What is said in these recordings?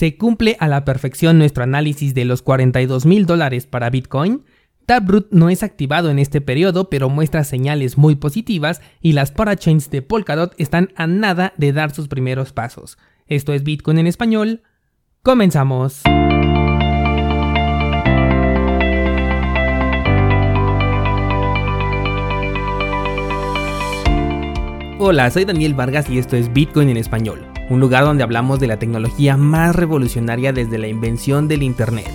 ¿Se cumple a la perfección nuestro análisis de los 42 mil dólares para Bitcoin? Taproot no es activado en este periodo, pero muestra señales muy positivas y las parachains de Polkadot están a nada de dar sus primeros pasos. Esto es Bitcoin en español. Comenzamos. Hola, soy Daniel Vargas y esto es Bitcoin en español, un lugar donde hablamos de la tecnología más revolucionaria desde la invención del Internet.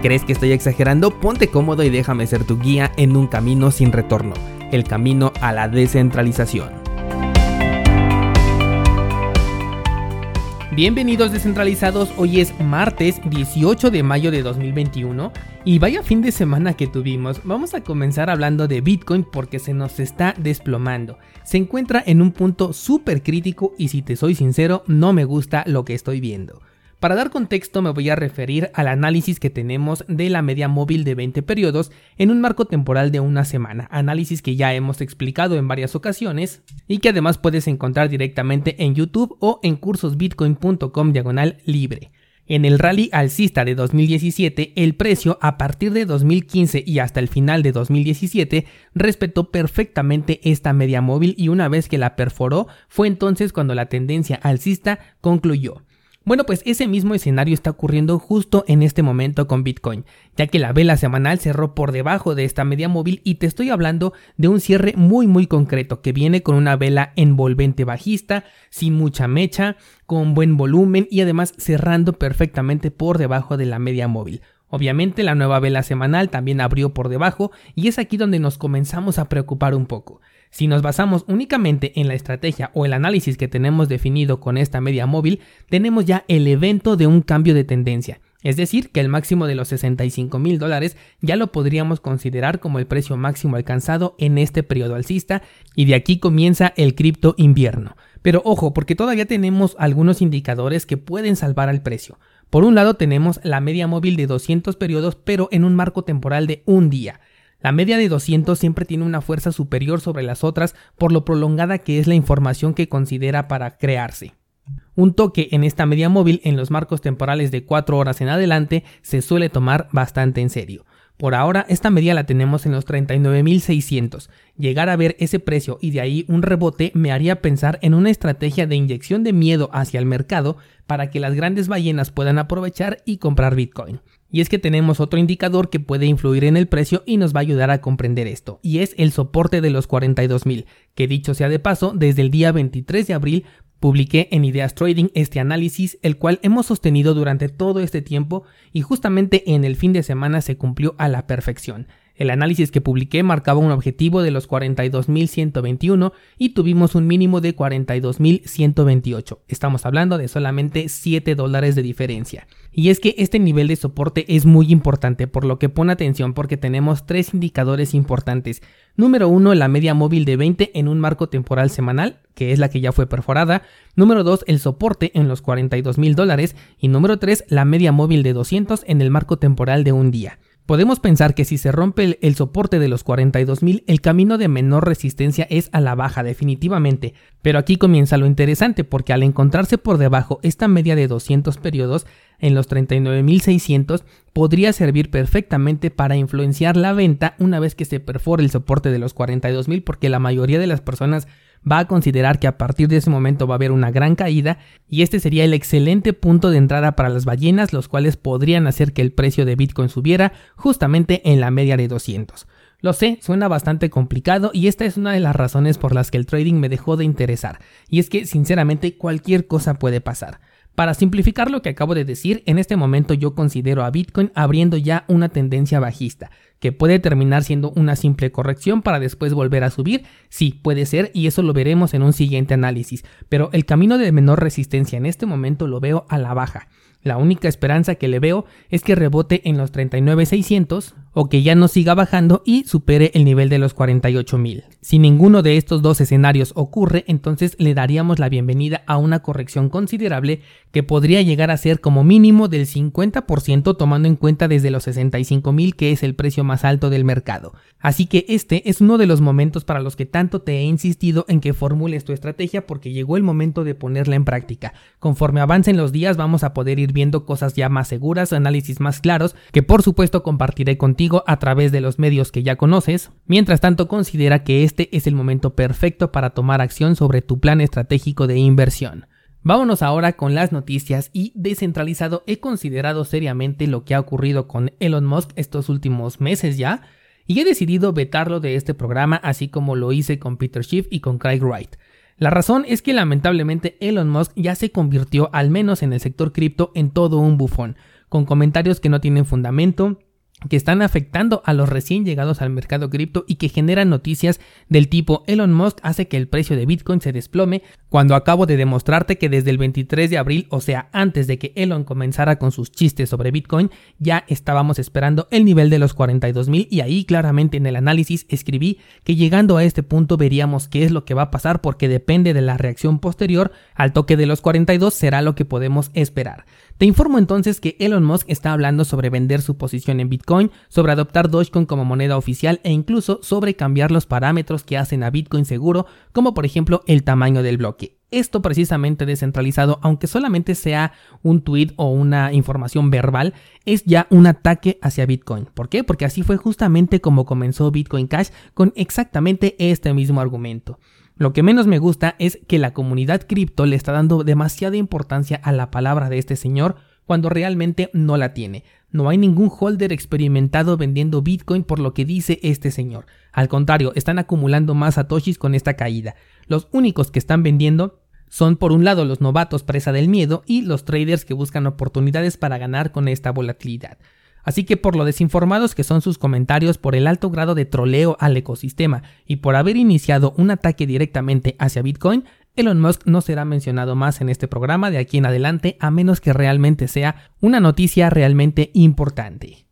¿Crees que estoy exagerando? Ponte cómodo y déjame ser tu guía en un camino sin retorno, el camino a la descentralización. Bienvenidos descentralizados, hoy es martes 18 de mayo de 2021 y vaya fin de semana que tuvimos. Vamos a comenzar hablando de Bitcoin porque se nos está desplomando. Se encuentra en un punto súper crítico y si te soy sincero no me gusta lo que estoy viendo. Para dar contexto me voy a referir al análisis que tenemos de la media móvil de 20 periodos en un marco temporal de una semana, análisis que ya hemos explicado en varias ocasiones y que además puedes encontrar directamente en YouTube o en cursosbitcoin.com diagonal libre. En el rally alcista de 2017, el precio a partir de 2015 y hasta el final de 2017 respetó perfectamente esta media móvil y una vez que la perforó fue entonces cuando la tendencia alcista concluyó. Bueno, pues ese mismo escenario está ocurriendo justo en este momento con Bitcoin, ya que la vela semanal cerró por debajo de esta media móvil y te estoy hablando de un cierre muy muy concreto que viene con una vela envolvente bajista, sin mucha mecha, con buen volumen y además cerrando perfectamente por debajo de la media móvil. Obviamente la nueva vela semanal también abrió por debajo y es aquí donde nos comenzamos a preocupar un poco. Si nos basamos únicamente en la estrategia o el análisis que tenemos definido con esta media móvil, tenemos ya el evento de un cambio de tendencia. Es decir, que el máximo de los 65 mil dólares ya lo podríamos considerar como el precio máximo alcanzado en este periodo alcista y de aquí comienza el cripto invierno. Pero ojo, porque todavía tenemos algunos indicadores que pueden salvar al precio. Por un lado tenemos la media móvil de 200 periodos pero en un marco temporal de un día. La media de 200 siempre tiene una fuerza superior sobre las otras por lo prolongada que es la información que considera para crearse. Un toque en esta media móvil en los marcos temporales de 4 horas en adelante se suele tomar bastante en serio. Por ahora esta media la tenemos en los 39.600. Llegar a ver ese precio y de ahí un rebote me haría pensar en una estrategia de inyección de miedo hacia el mercado para que las grandes ballenas puedan aprovechar y comprar Bitcoin. Y es que tenemos otro indicador que puede influir en el precio y nos va a ayudar a comprender esto, y es el soporte de los 42.000, que dicho sea de paso, desde el día 23 de abril publiqué en Ideas Trading este análisis, el cual hemos sostenido durante todo este tiempo y justamente en el fin de semana se cumplió a la perfección. El análisis que publiqué marcaba un objetivo de los 42.121 y tuvimos un mínimo de 42.128. Estamos hablando de solamente 7 dólares de diferencia. Y es que este nivel de soporte es muy importante, por lo que pon atención porque tenemos tres indicadores importantes. Número 1, la media móvil de 20 en un marco temporal semanal, que es la que ya fue perforada. Número 2, el soporte en los 42 mil dólares. Y número 3, la media móvil de 200 en el marco temporal de un día. Podemos pensar que si se rompe el, soporte de los 42.000, el camino de menor resistencia es a la baja definitivamente, pero aquí comienza lo interesante porque al encontrarse por debajo esta media de 200 periodos en los 39.600 podría servir perfectamente para influenciar la venta una vez que se perfore el soporte de los 42.000 porque la mayoría de las personas va a considerar que a partir de ese momento va a haber una gran caída y este sería el excelente punto de entrada para las ballenas, los cuales podrían hacer que el precio de Bitcoin subiera justamente en la media de 200. Lo sé, suena bastante complicado y esta es una de las razones por las que el trading me dejó de interesar, y es que sinceramente cualquier cosa puede pasar. Para simplificar lo que acabo de decir, en este momento yo considero a Bitcoin abriendo ya una tendencia bajista, que puede terminar siendo una simple corrección para después volver a subir. Sí, puede ser y eso lo veremos en un siguiente análisis, pero el camino de menor resistencia en este momento lo veo a la baja. La única esperanza que le veo es que rebote en los 39.600 o que ya no siga bajando y supere el nivel de los 48.000. Si ninguno de estos dos escenarios ocurre, entonces le daríamos la bienvenida a una corrección considerable que podría llegar a ser como mínimo del 50% tomando en cuenta desde los 65.000 que es el precio más alto del mercado. Así que este es uno de los momentos para los que tanto te he insistido en que formules tu estrategia porque llegó el momento de ponerla en práctica. Conforme avancen los días vamos a poder ir viendo cosas ya más seguras, análisis más claros, que por supuesto compartiré contigo a través de los medios que ya conoces. Mientras tanto considera que este es el momento perfecto para tomar acción sobre tu plan estratégico de inversión. Vámonos ahora con las noticias y descentralizado he considerado seriamente lo que ha ocurrido con Elon Musk estos últimos meses ya y he decidido vetarlo de este programa así como lo hice con Peter Schiff y con Craig Wright. La razón es que lamentablemente Elon Musk ya se convirtió al menos en el sector cripto en todo un bufón, con comentarios que no tienen fundamento, que están afectando a los recién llegados al mercado cripto y que generan noticias del tipo Elon Musk hace que el precio de Bitcoin se desplome cuando acabo de demostrarte que desde el 23 de abril, o sea, antes de que Elon comenzara con sus chistes sobre Bitcoin, ya estábamos esperando el nivel de los 42 mil y ahí claramente en el análisis escribí que llegando a este punto veríamos qué es lo que va a pasar porque depende de la reacción posterior al toque de los 42 será lo que podemos esperar. Te informo entonces que Elon Musk está hablando sobre vender su posición en Bitcoin, sobre adoptar Dogecoin como moneda oficial e incluso sobre cambiar los parámetros que hacen a Bitcoin seguro, como por ejemplo el tamaño del bloque. Esto precisamente descentralizado, aunque solamente sea un tweet o una información verbal, es ya un ataque hacia Bitcoin. ¿Por qué? Porque así fue justamente como comenzó Bitcoin Cash con exactamente este mismo argumento. Lo que menos me gusta es que la comunidad cripto le está dando demasiada importancia a la palabra de este señor cuando realmente no la tiene. No hay ningún holder experimentado vendiendo Bitcoin por lo que dice este señor. Al contrario, están acumulando más satoshis con esta caída. Los únicos que están vendiendo son por un lado los novatos presa del miedo y los traders que buscan oportunidades para ganar con esta volatilidad. Así que por lo desinformados que son sus comentarios, por el alto grado de troleo al ecosistema y por haber iniciado un ataque directamente hacia Bitcoin, Elon Musk no será mencionado más en este programa de aquí en adelante a menos que realmente sea una noticia realmente importante.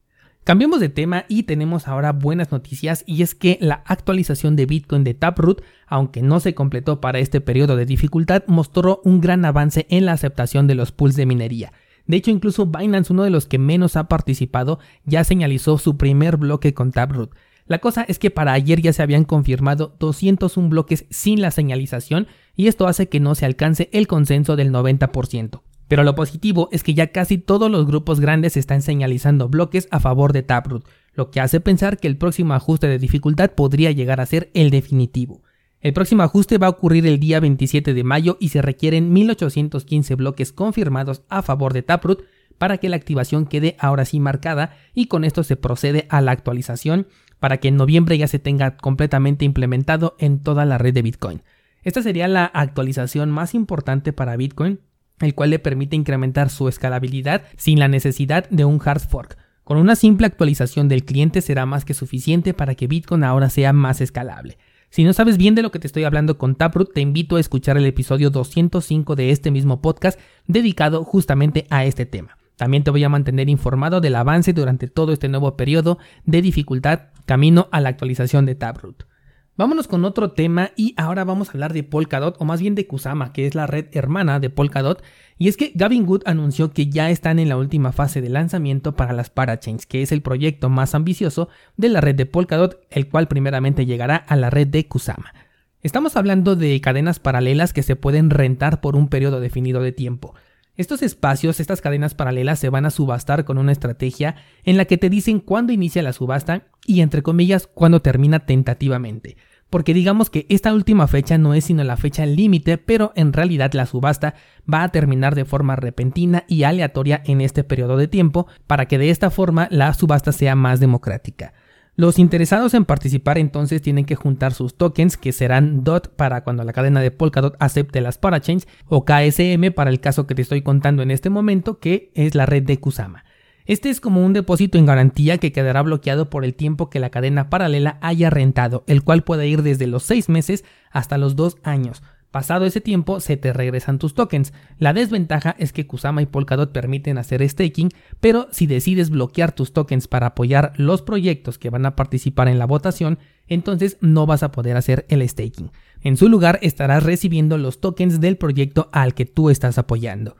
Cambiemos de tema y tenemos ahora buenas noticias y es que la actualización de Bitcoin de Taproot, aunque no se completó para este periodo de dificultad, mostró un gran avance en la aceptación de los pools de minería. De hecho, incluso Binance, uno de los que menos ha participado, ya señalizó su primer bloque con Taproot. La cosa es que para ayer ya se habían confirmado 201 bloques sin la señalización y esto hace que no se alcance el consenso del 90%. Pero lo positivo es que ya casi todos los grupos grandes están señalizando bloques a favor de Taproot, lo que hace pensar que el próximo ajuste de dificultad podría llegar a ser el definitivo. El próximo ajuste va a ocurrir el día 27 de mayo y se requieren 1815 bloques confirmados a favor de Taproot para que la activación quede ahora sí marcada y con esto se procede a la actualización para que en noviembre ya se tenga completamente implementado en toda la red de Bitcoin. Esta sería la actualización más importante para Bitcoin, el cual le permite incrementar su escalabilidad sin la necesidad de un hard fork. Con una simple actualización del cliente será más que suficiente para que Bitcoin ahora sea más escalable. Si no sabes bien de lo que te estoy hablando con Taproot, te invito a escuchar el episodio 205 de este mismo podcast dedicado justamente a este tema. También te voy a mantener informado del avance durante todo este nuevo periodo de dificultad camino a la actualización de Taproot. Vámonos con otro tema y ahora vamos a hablar de Polkadot o más bien de Kusama, que es la red hermana de Polkadot. Y es que Gavin Wood anunció que ya están en la última fase de lanzamiento para las Parachains, que es el proyecto más ambicioso de la red de Polkadot, el cual primeramente llegará a la red de Kusama. Estamos hablando de cadenas paralelas que se pueden rentar por un periodo definido de tiempo. Estos espacios, estas cadenas paralelas se van a subastar con una estrategia en la que te dicen cuándo inicia la subasta y entre comillas cuándo termina tentativamente porque digamos que esta última fecha no es sino la fecha límite, pero en realidad la subasta va a terminar de forma repentina y aleatoria en este periodo de tiempo para que de esta forma la subasta sea más democrática. Los interesados en participar entonces tienen que juntar sus tokens que serán DOT para cuando la cadena de Polkadot acepte las parachains o KSM para el caso que te estoy contando en este momento que es la red de Kusama. Este es como un depósito en garantía que quedará bloqueado por el tiempo que la cadena paralela haya rentado, el cual puede ir desde los 6 meses hasta los 2 años. Pasado ese tiempo se te regresan tus tokens. La desventaja es que Kusama y Polkadot permiten hacer staking, pero si decides bloquear tus tokens para apoyar los proyectos que van a participar en la votación, entonces no vas a poder hacer el staking. En su lugar estarás recibiendo los tokens del proyecto al que tú estás apoyando.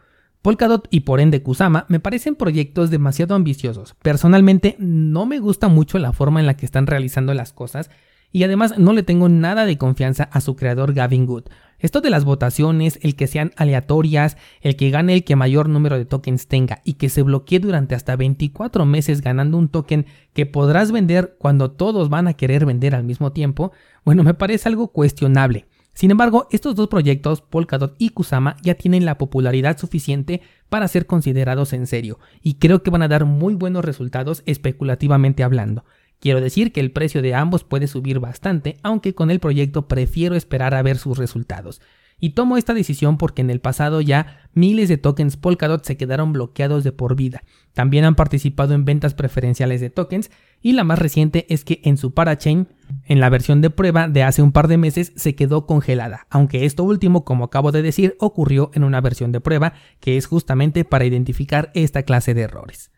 Polkadot y por ende Kusama me parecen proyectos demasiado ambiciosos. Personalmente no me gusta mucho la forma en la que están realizando las cosas y además no le tengo nada de confianza a su creador Gavin Good. Esto de las votaciones, el que sean aleatorias, el que gane el que mayor número de tokens tenga y que se bloquee durante hasta 24 meses ganando un token que podrás vender cuando todos van a querer vender al mismo tiempo, bueno, me parece algo cuestionable. Sin embargo, estos dos proyectos, Polkadot y Kusama, ya tienen la popularidad suficiente para ser considerados en serio, y creo que van a dar muy buenos resultados especulativamente hablando. Quiero decir que el precio de ambos puede subir bastante, aunque con el proyecto prefiero esperar a ver sus resultados. Y tomo esta decisión porque en el pasado ya miles de tokens Polkadot se quedaron bloqueados de por vida. También han participado en ventas preferenciales de tokens y la más reciente es que en su parachain, en la versión de prueba de hace un par de meses, se quedó congelada, aunque esto último, como acabo de decir, ocurrió en una versión de prueba que es justamente para identificar esta clase de errores.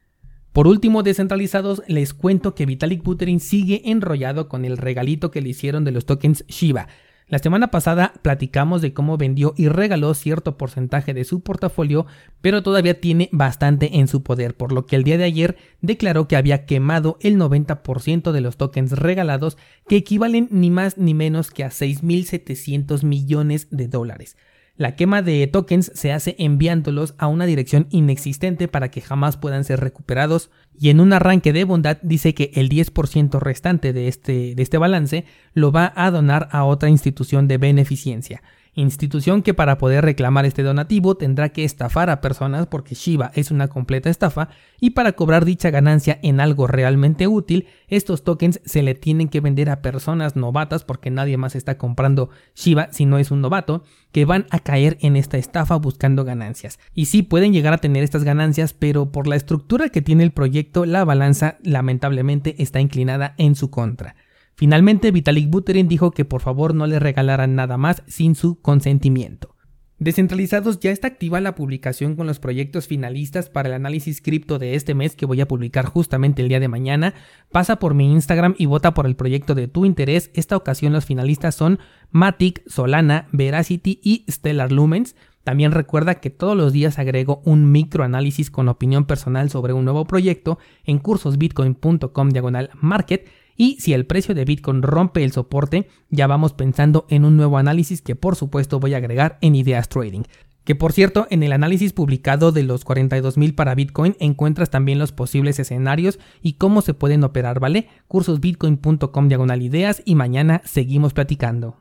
Por último, descentralizados, les cuento que Vitalik Buterin sigue enrollado con el regalito que le hicieron de los tokens Shiba. La semana pasada platicamos de cómo vendió y regaló cierto porcentaje de su portafolio, pero todavía tiene bastante en su poder, por lo que el día de ayer declaró que había quemado el 90% de los tokens regalados, que equivalen ni más ni menos que a 6.700 millones de dólares. La quema de tokens se hace enviándolos a una dirección inexistente para que jamás puedan ser recuperados. Y en un arranque de bondad dice que el 10% restante de este, de este balance lo va a donar a otra institución de beneficencia institución que para poder reclamar este donativo tendrá que estafar a personas porque Shiba es una completa estafa y para cobrar dicha ganancia en algo realmente útil, estos tokens se le tienen que vender a personas novatas porque nadie más está comprando Shiba si no es un novato, que van a caer en esta estafa buscando ganancias. Y sí pueden llegar a tener estas ganancias, pero por la estructura que tiene el proyecto, la balanza lamentablemente está inclinada en su contra. Finalmente, Vitalik Buterin dijo que por favor no le regalaran nada más sin su consentimiento. Descentralizados ya está activa la publicación con los proyectos finalistas para el análisis cripto de este mes que voy a publicar justamente el día de mañana. Pasa por mi Instagram y vota por el proyecto de tu interés. Esta ocasión los finalistas son Matic, Solana, Veracity y Stellar Lumens. También recuerda que todos los días agrego un microanálisis con opinión personal sobre un nuevo proyecto en cursosbitcoin.com diagonal market y si el precio de Bitcoin rompe el soporte, ya vamos pensando en un nuevo análisis que por supuesto voy a agregar en Ideas Trading. Que por cierto, en el análisis publicado de los 42.000 para Bitcoin encuentras también los posibles escenarios y cómo se pueden operar, ¿vale? Cursosbitcoin.com diagonal ideas y mañana seguimos platicando.